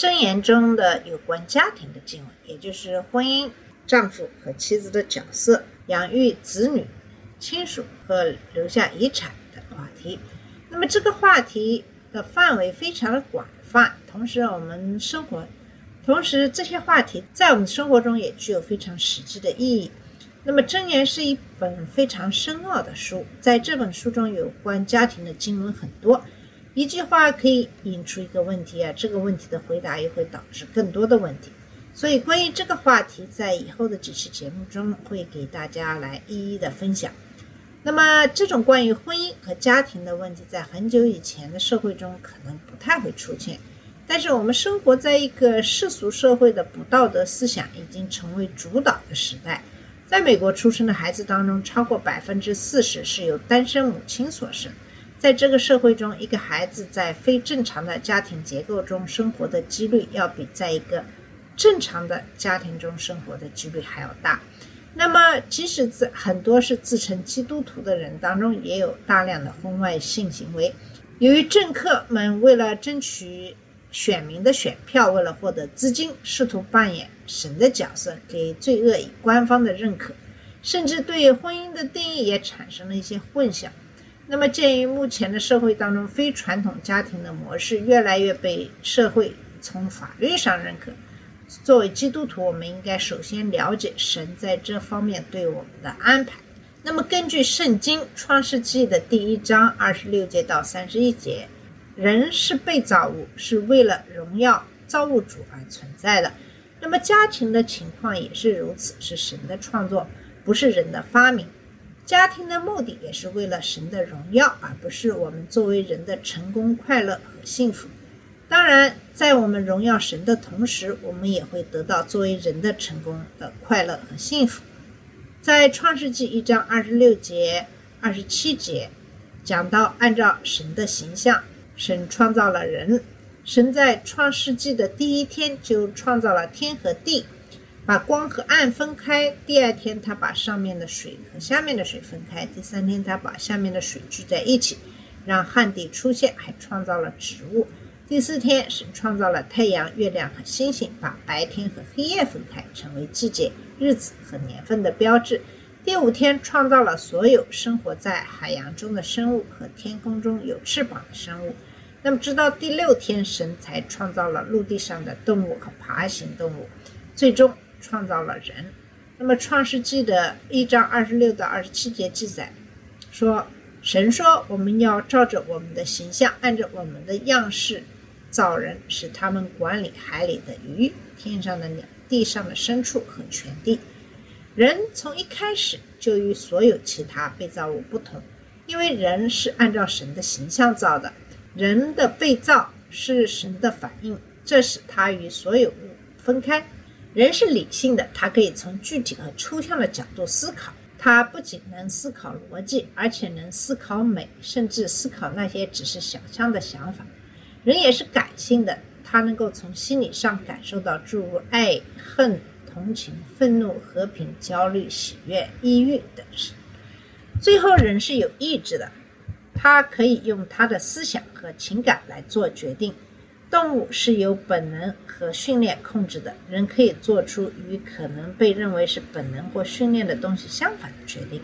箴言中的有关家庭的经文，也就是婚姻、丈夫和妻子的角色、养育子女、亲属和留下遗产的话题。那么这个话题的范围非常的广泛，同时我们生活，同时这些话题在我们生活中也具有非常实际的意义。那么，《箴言》是一本非常深奥的书，在这本书中有关家庭的经文很多，一句话可以引出一个问题啊，这个问题的回答也会导致更多的问题。所以，关于这个话题，在以后的几期节目中会给大家来一一的分享。那么，这种关于婚姻和家庭的问题，在很久以前的社会中可能不太会出现，但是我们生活在一个世俗社会的不道德思想已经成为主导的时代。在美国出生的孩子当中，超过百分之四十是由单身母亲所生。在这个社会中，一个孩子在非正常的家庭结构中生活的几率，要比在一个正常的家庭中生活的几率还要大。那么，即使在很多是自称基督徒的人当中，也有大量的婚外性行为。由于政客们为了争取选民的选票，为了获得资金，试图扮演神的角色，给罪恶以官方的认可，甚至对婚姻的定义也产生了一些混淆。那么，鉴于目前的社会当中非传统家庭的模式越来越被社会从法律上认可，作为基督徒，我们应该首先了解神在这方面对我们的安排。那么，根据圣经创世纪的第一章二十六节到三十一节，人是被造物，是为了荣耀造物主而存在的。那么，家庭的情况也是如此，是神的创作，不是人的发明。家庭的目的也是为了神的荣耀，而不是我们作为人的成功、快乐和幸福。当然，在我们荣耀神的同时，我们也会得到作为人的成功的快乐和幸福。在创世纪一章二十六节、二十七节讲到，按照神的形象，神创造了人。神在创世纪的第一天就创造了天和地，把光和暗分开。第二天，他把上面的水和下面的水分开。第三天，他把下面的水聚在一起，让旱地出现，还创造了植物。第四天，神创造了太阳、月亮和星星，把白天和黑夜分开，成为季节、日子和年份的标志。第五天，创造了所有生活在海洋中的生物和天空中有翅膀的生物。那么，直到第六天，神才创造了陆地上的动物和爬行动物，最终创造了人。那么，《创世纪》的一章二十六到二十七节记载说，神说：“我们要照着我们的形象，按照我们的样式造人，使他们管理海里的鱼、天上的鸟、地上的牲畜和全地。”人从一开始就与所有其他被造物不同，因为人是按照神的形象造的。人的被造是神的反应，这使他与所有物分开。人是理性的，他可以从具体和抽象的角度思考。他不仅能思考逻辑，而且能思考美，甚至思考那些只是想象的想法。人也是感性的，他能够从心理上感受到诸如爱、恨、同情、愤怒、和平、焦虑、喜悦、抑郁等事。最后，人是有意志的。他可以用他的思想和情感来做决定。动物是由本能和训练控制的，人可以做出与可能被认为是本能或训练的东西相反的决定。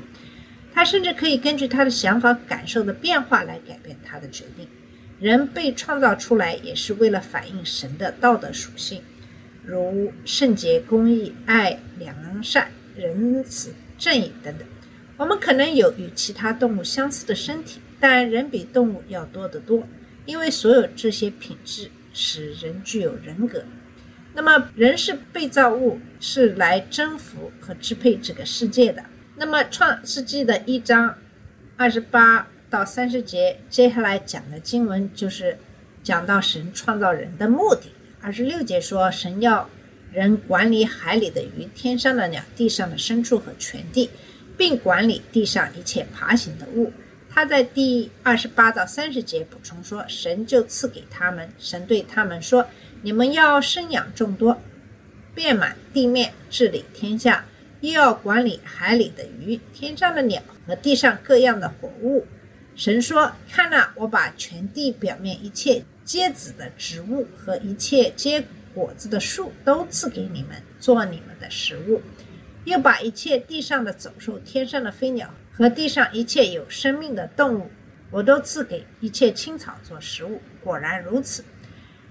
他甚至可以根据他的想法、感受的变化来改变他的决定。人被创造出来也是为了反映神的道德属性，如圣洁、公义、爱、良善、仁慈、正义等等。我们可能有与其他动物相似的身体。但人比动物要多得多，因为所有这些品质使人具有人格。那么，人是被造物，是来征服和支配这个世界的。那么，《创世纪》的一章二十八到三十节，接下来讲的经文就是讲到神创造人的目的。二十六节说，神要人管理海里的鱼、天上的鸟、地上的牲畜和全地，并管理地上一切爬行的物。他在第二十八到三十节补充说：“神就赐给他们，神对他们说：你们要生养众多，遍满地面，治理天下，又要管理海里的鱼、天上的鸟和地上各样的活物。”神说：“看呐、我把全地表面一切结子的植物和一切结果子的树都赐给你们，做你们的食物。又把一切地上的走兽、天上的飞鸟和地上一切有生命的动物，我都赐给一切青草做食物。果然如此。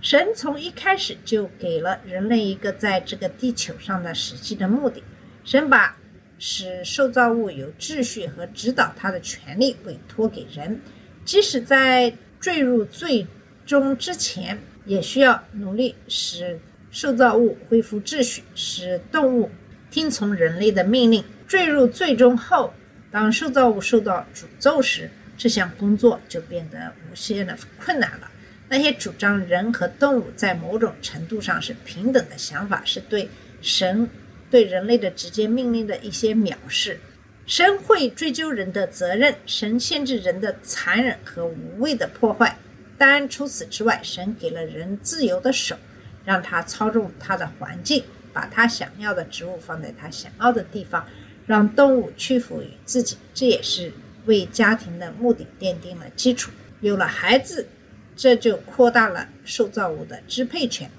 神从一开始就给了人类一个在这个地球上的实际的目的。神把使受造物有秩序和指导他的权利委托给人，即使在坠入最终之前，也需要努力使受造物恢复秩序，使动物听从人类的命令。坠入最终后，当受造物受到诅咒时，这项工作就变得无限的困难了。那些主张人和动物在某种程度上是平等的想法，是对神对人类的直接命令的一些藐视。神会追究人的责任，神限制人的残忍和无谓的破坏。但除此之外，神给了人自由的手，让他操纵他的环境，把他想要的植物放在他想要的地方，让动物屈服于自己。这也是为家庭的目的奠定了基础。有了孩子，这就扩大了受造物的支配权。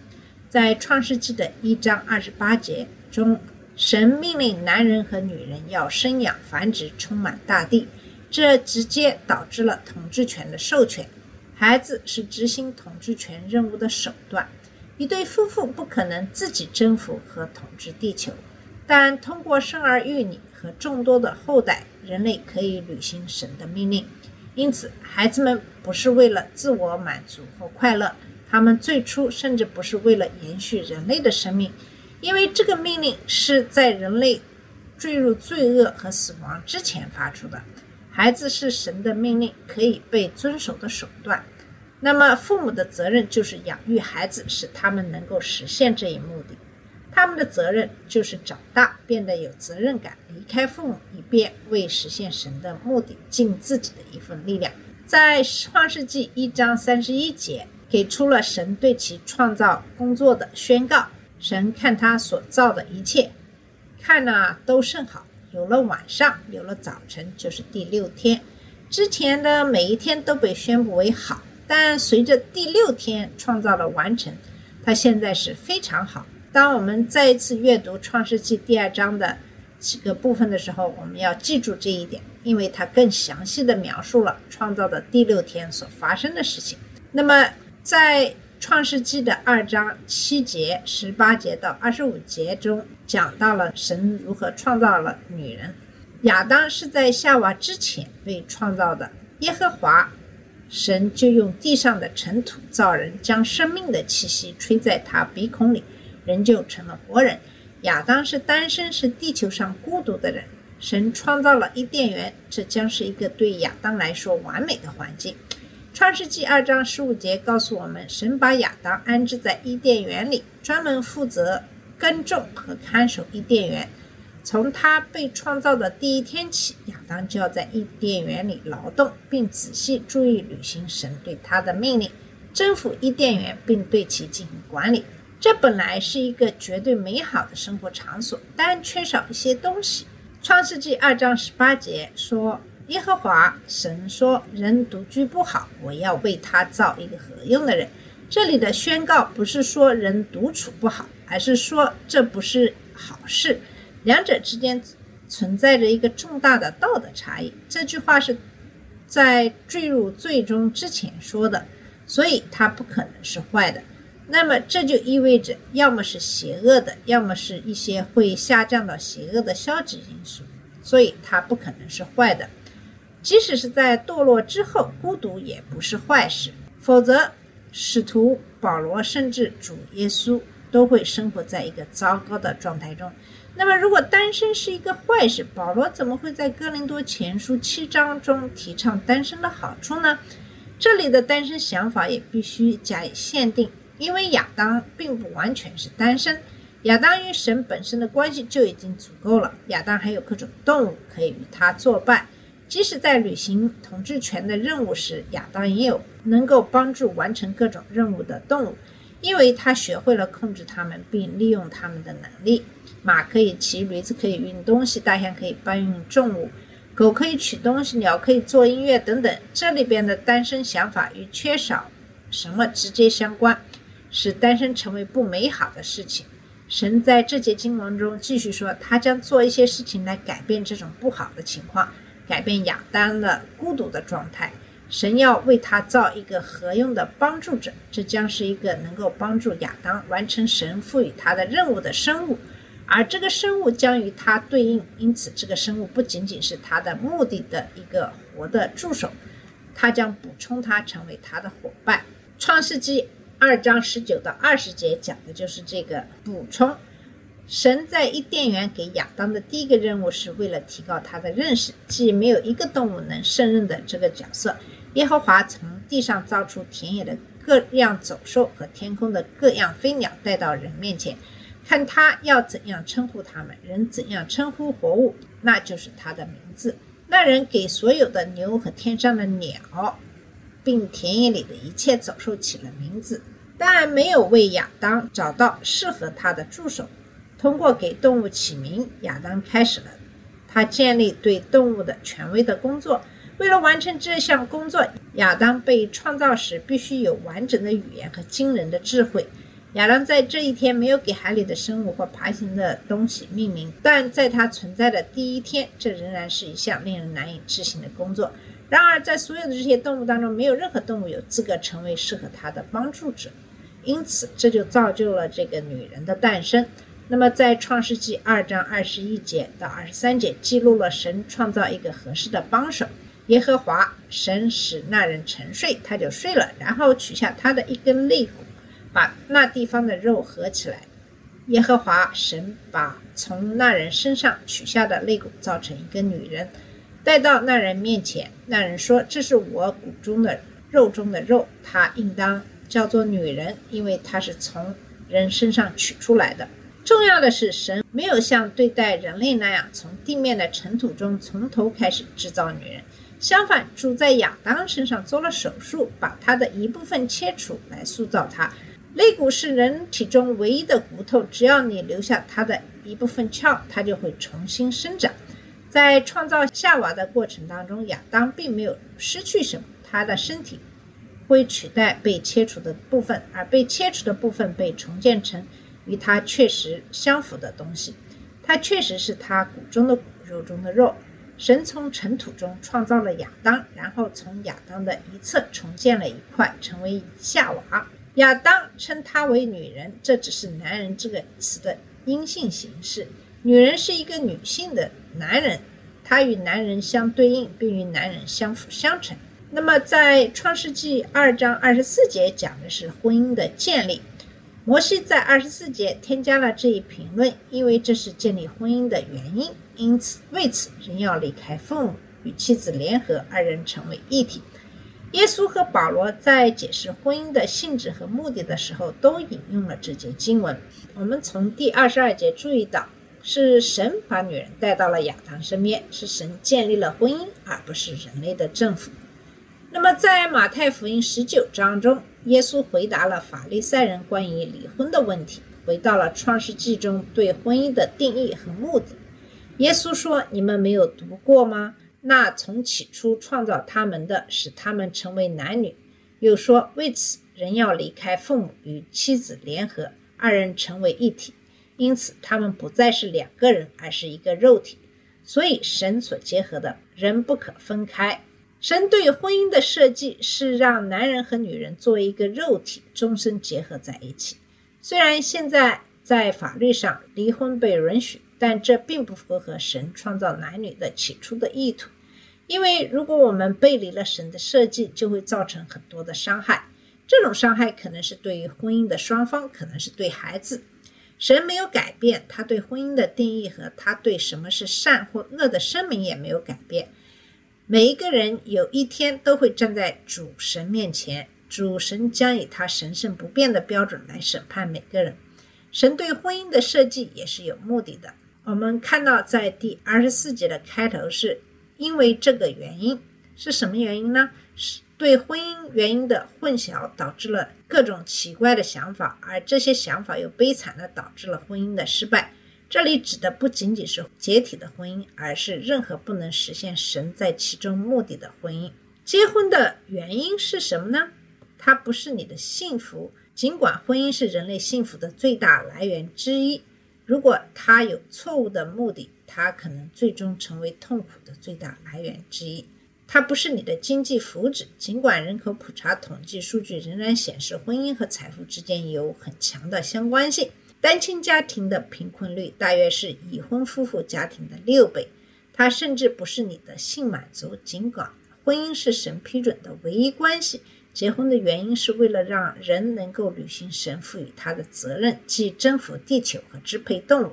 在创世纪的一章二十八节中，神命令男人和女人要生养繁殖，充满大地，这直接导致了统治权的授权。孩子是执行统治权任务的手段。一对夫妇不可能自己征服和统治地球，但通过生儿育女和众多的后代，人类可以履行神的命令。因此，孩子们不是为了自我满足或快乐，他们最初甚至不是为了延续人类的生命，因为这个命令是在人类坠入罪恶和死亡之前发出的。孩子是神的命令，可以被遵守的手段。那么，父母的责任就是养育孩子，使他们能够实现这一目的。他们的责任就是长大，变得有责任感，离开父母，以便为实现神的目的尽自己的一份力量。在创世纪一章三十一节，给出了神对其创造工作的宣告。神看他所造的一切，看呐、都甚好。有了晚上，有了早晨，就是第六天。之前的每一天都被宣布为好，但随着第六天创造的完成，他现在是非常好。当我们再一次阅读《创世纪》第二章的几个部分的时候，我们要记住这一点，因为它更详细的描述了创造的第六天所发生的事情。那么，在创世纪的二章七节、十八节到二十五节中，讲到了神如何创造了女人。亚当是在夏娃之前被创造的，耶和华神就用地上的尘土造人，将生命的气息吹在他鼻孔里，人就成了活人。亚当是单身，是地球上孤独的人。神创造了伊甸园，这将是一个对亚当来说完美的环境。创世纪二章十五节告诉我们，神把亚当安置在伊甸园里，专门负责耕种和看守伊甸园。从他被创造的第一天起，亚当就要在伊甸园里劳动，并仔细注意履行神对他的命令，征服伊甸园，并对其进行管理。这本来是一个绝对美好的生活场所，但缺少一些东西。创世纪二章十八节说：“耶和华神说，人独居不好，我要为他造一个合用的人。”这里的宣告不是说人独处不好，而是说这不是好事。两者之间存在着一个重大的道德差异。这句话是在坠入最终之前说的，所以它不可能是坏的。那么这就意味着，要么是邪恶的，要么是一些会下降到邪恶的消极因素，所以它不可能是坏的。即使是在堕落之后，孤独也不是坏事，否则使徒保罗甚至主耶稣都会生活在一个糟糕的状态中。那么，如果单身是一个坏事，保罗怎么会在哥林多前书七章中提倡单身的好处呢？这里的单身想法也必须加以限定，因为亚当并不完全是单身，亚当与神本身的关系就已经足够了。亚当还有各种动物可以与他作伴，即使在履行统治权的任务时，亚当也有能够帮助完成各种任务的动物，因为他学会了控制他们并利用他们的能力。马可以骑，驴子可以运东西，大象可以搬运重物，狗可以取东西，鸟可以做音乐等等。这里边的单身想法与缺少什么直接相关，使单身成为不美好的事情。神在这节经文中继续说，他将做一些事情来改变这种不好的情况，改变亚当的孤独的状态。神要为他造一个合用的帮助者，这将是一个能够帮助亚当完成神赋予他的任务的生物。而这个生物将与他对应，因此这个生物不仅仅是他的目的的一个活的助手，他将补充他，成为他的伙伴。创世纪二章十九到二十节讲的就是这个补充。神在伊甸园给亚当的第一个任务是为了提高他的认识，即没有一个动物能胜任的这个角色。耶和华从地上造出田野的各样走兽和天空的各样飞鸟，带到人面前。看他要怎样称呼他们，人怎样称呼活物，那就是他的名字。那人给所有的牛和天上的鸟，并田野里的一切走兽起了名字，但没有为亚当找到适合他的助手。通过给动物起名，亚当开始了他建立对动物的权威的工作。为了完成这项工作，亚当被创造时必须有完整的语言和惊人的智慧。亚当在这一天没有给海里的生物或爬行的东西命名，但在他存在的第一天，这仍然是一项令人难以置信的工作。然而，在所有的这些动物当中，没有任何动物有资格成为适合它的帮助者，因此这就造就了这个女人的诞生。那么，在创世纪二章二十一节到二十三节，记录了神创造一个合适的帮手。耶和华神使那人沉睡，他就睡了，然后取下他的一根肋骨。把那地方的肉合起来，耶和华神把从那人身上取下的肋骨造成一个女人，带到那人面前。那人说：“这是我骨中的肉中的肉，她应当叫做女人，因为她是从人身上取出来的。”重要的是，神没有像对待人类那样从地面的尘土中从头开始制造女人，相反，主在亚当身上做了手术，把他的一部分切除来塑造他。肋骨是人体中唯一的骨头，只要你留下它的一部分鞘，它就会重新生长。在创造夏娃的过程当中，亚当并没有失去什么，他的身体会取代被切除的部分，而被切除的部分被重建成与他确实相符的东西。它确实是他骨中的骨，肉中的肉。神从尘土中创造了亚当，然后从亚当的一侧重建了一块，成为夏娃。亚当称她为女人，这只是“男人”这个词的阴性形式。女人是一个女性的男人，她与男人相对应，并与男人相辅相成。那么，在创世纪二章二十四节讲的是婚姻的建立。摩西在二十四节添加了这一评论，因为这是建立婚姻的原因。因此，为此人要离开父母，与妻子联合，二人成为一体。耶稣和保罗在解释婚姻的性质和目的的时候，都引用了这节经文。我们从第二十二节注意到，是神把女人带到了亚当身边，是神建立了婚姻，而不是人类的政府。那么，在马太福音十九章中，耶稣回答了法利赛人关于离婚的问题，回到了创世纪中对婚姻的定义和目的。耶稣说：“你们没有读过吗？”那从起初创造他们的，使他们成为男女。又说，为此人要离开父母，与妻子联合，二人成为一体。因此，他们不再是两个人，而是一个肉体。所以，神所结合的人不可分开。神对婚姻的设计是让男人和女人作为一个肉体，终身结合在一起。虽然现在在法律上离婚被允许，但这并不符合神创造男女的起初的意图。因为如果我们背离了神的设计，就会造成很多的伤害。这种伤害可能是对于婚姻的双方，可能是对孩子。神没有改变他对婚姻的定义和他对什么是善或恶的声明也没有改变。每一个人有一天都会站在主神面前，主神将以他神圣不变的标准来审判每个人。神对婚姻的设计也是有目的的。我们看到在第二十四节的开头是因为这个原因，是什么原因呢？是对婚姻原因的混淆导致了各种奇怪的想法，而这些想法又悲惨的导致了婚姻的失败。这里指的不仅仅是解体的婚姻，而是任何不能实现神在其中目的的婚姻。结婚的原因是什么呢？它不是你的幸福，尽管婚姻是人类幸福的最大来源之一。如果它有错误的目的，它可能最终成为痛苦的最大来源之一。它不是你的经济福祉，尽管人口普查统计数据仍然显示婚姻和财富之间有很强的相关性。单亲家庭的贫困率大约是已婚夫妇家庭的六倍。它甚至不是你的性满足，尽管婚姻是神批准的唯一关系。结婚的原因是为了让人能够履行神赋予他的责任，即征服地球和支配动物。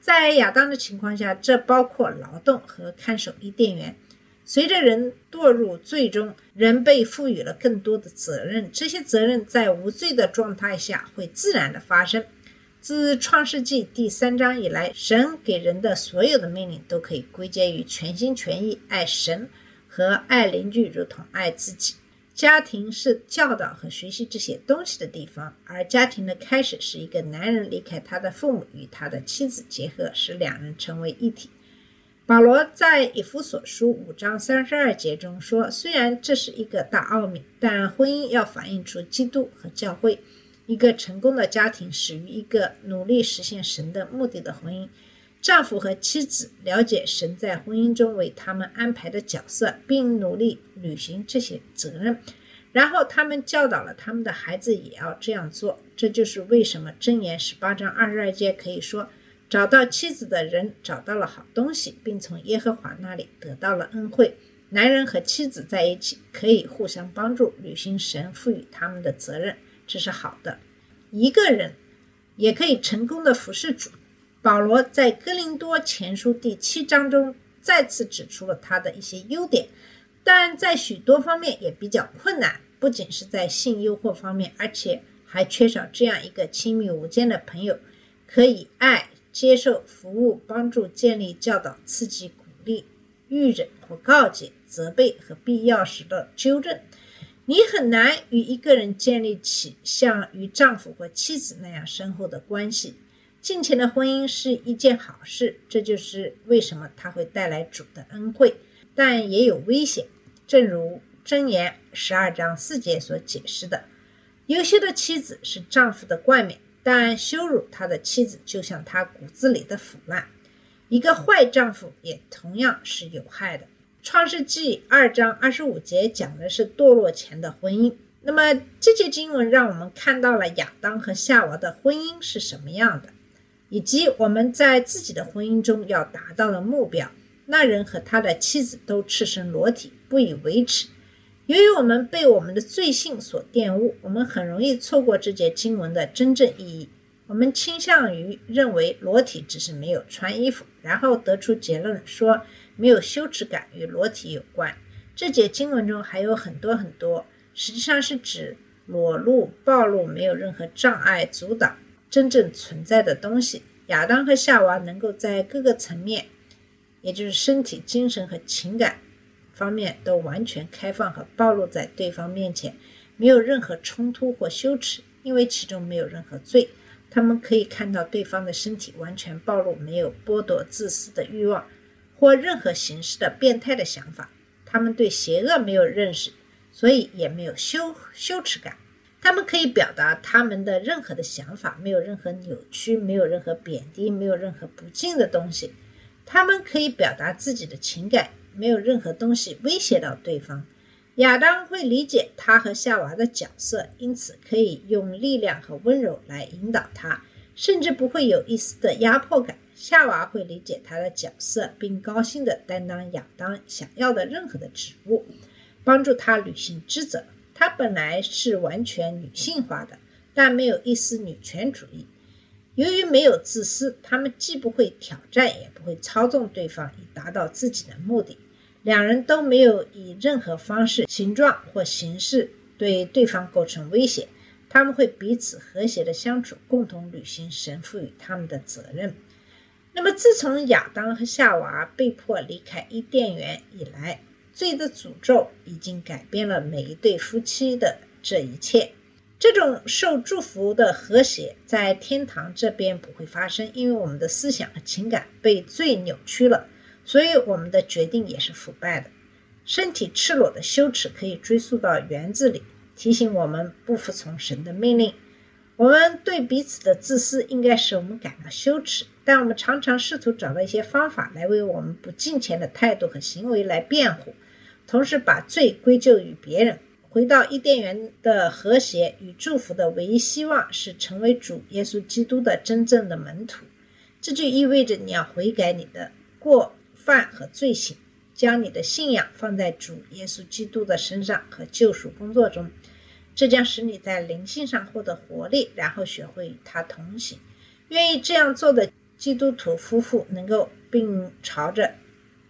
在亚当的情况下，这包括劳动和看守伊甸园。随着人堕入最终，人被赋予了更多的责任。这些责任在无罪的状态下会自然的发生。自创世纪第三章以来，神给人的所有的命令都可以归结于全心全意爱神和爱邻居，如同爱自己。家庭是教导和学习这些东西的地方，而家庭的开始是一个男人离开他的父母，与他的妻子结合，使两人成为一体。保罗在以弗所书五章三十二节中说：“虽然这是一个大奥秘，但婚姻要反映出基督和教会。一个成功的家庭始于一个努力实现神的目的的婚姻。”丈夫和妻子了解神在婚姻中为他们安排的角色，并努力履行这些责任。然后他们教导了他们的孩子也要这样做。这就是为什么箴言十八章二十二节可以说：“找到妻子的人找到了好东西，并从耶和华那里得到了恩惠。”男人和妻子在一起可以互相帮助，履行神赋予他们的责任，这是好的。一个人也可以成功的服侍主。保罗在哥林多前书第七章中再次指出了他的一些优点，但在许多方面也比较困难，不仅是在性诱惑方面，而且还缺少这样一个亲密无间的朋友，可以爱、接受、服务、帮助、建立、教导、刺激、鼓励、预忍或告诫、责备和必要时的纠正。你很难与一个人建立起像与丈夫或妻子那样深厚的关系。近前的婚姻是一件好事，这就是为什么它会带来主的恩惠，但也有危险。正如箴言十二章四节所解释的，优秀的妻子是丈夫的冠冕，但羞辱他的妻子就像他骨子里的腐烂。一个坏丈夫也同样是有害的。创世纪二章二十五节讲的是堕落前的婚姻。那么这节经文让我们看到了亚当和夏娃的婚姻是什么样的。以及我们在自己的婚姻中要达到的目标。那人和他的妻子都赤身裸体，不以为耻。由于我们被我们的罪性所玷污，我们很容易错过这节经文的真正意义。我们倾向于认为裸体只是没有穿衣服，然后得出结论说没有羞耻感与裸体有关。这节经文中还有很多很多，实际上是指裸露、暴露没有任何障碍阻挡。真正存在的东西，亚当和夏娃能够在各个层面，也就是身体、精神和情感方面都完全开放和暴露在对方面前，没有任何冲突或羞耻，因为其中没有任何罪。他们可以看到对方的身体完全暴露，没有剥夺、自私的欲望或任何形式的变态的想法。他们对邪恶没有认识，所以也没有羞羞耻感。他们可以表达他们的任何的想法，没有任何扭曲，没有任何贬低，没有任何不敬的东西。他们可以表达自己的情感，没有任何东西威胁到对方。亚当会理解他和夏娃的角色，因此可以用力量和温柔来引导他，甚至不会有一丝的压迫感。夏娃会理解他的角色，并高兴地担当亚当想要的任何的职务，帮助他履行职责。她本来是完全女性化的，但没有一丝女权主义。由于没有自私，他们既不会挑战，也不会操纵对方以达到自己的目的。两人都没有以任何方式、形状或形式对对方构成威胁。他们会彼此和谐的相处，共同履行神赋予他们的责任。那么，自从亚当和夏娃被迫离开伊甸园以来，罪的诅咒已经改变了每一对夫妻的这一切。这种受祝福的和谐在天堂这边不会发生，因为我们的思想和情感被罪扭曲了，所以我们的决定也是腐败的。身体赤裸的羞耻可以追溯到园子里，提醒我们不服从神的命令。我们对彼此的自私应该使我们感到羞耻，但我们常常试图找到一些方法来为我们不敬虔的态度和行为来辩护。同时把罪归咎于别人。回到伊甸园的和谐与祝福的唯一希望是成为主耶稣基督的真正的门徒。这就意味着你要悔改你的过犯和罪行，将你的信仰放在主耶稣基督的身上和救赎工作中。这将使你在灵性上获得活力，然后学会与他同行。愿意这样做的基督徒夫妇能够并朝着。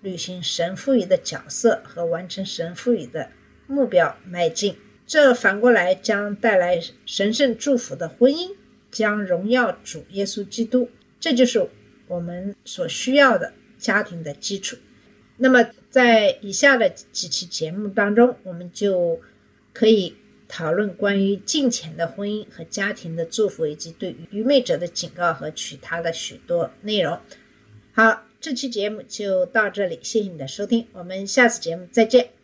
履行神赋予的角色和完成神赋予的目标迈进，这反过来将带来神圣祝福的婚姻，将荣耀主耶稣基督。这就是我们所需要的家庭的基础。那么，在以下的几期节目当中，我们就可以讨论关于金钱的婚姻和家庭的祝福，以及对愚昧者的警告和取他的许多内容。好。这期节目就到这里，谢谢你的收听，我们下次节目再见。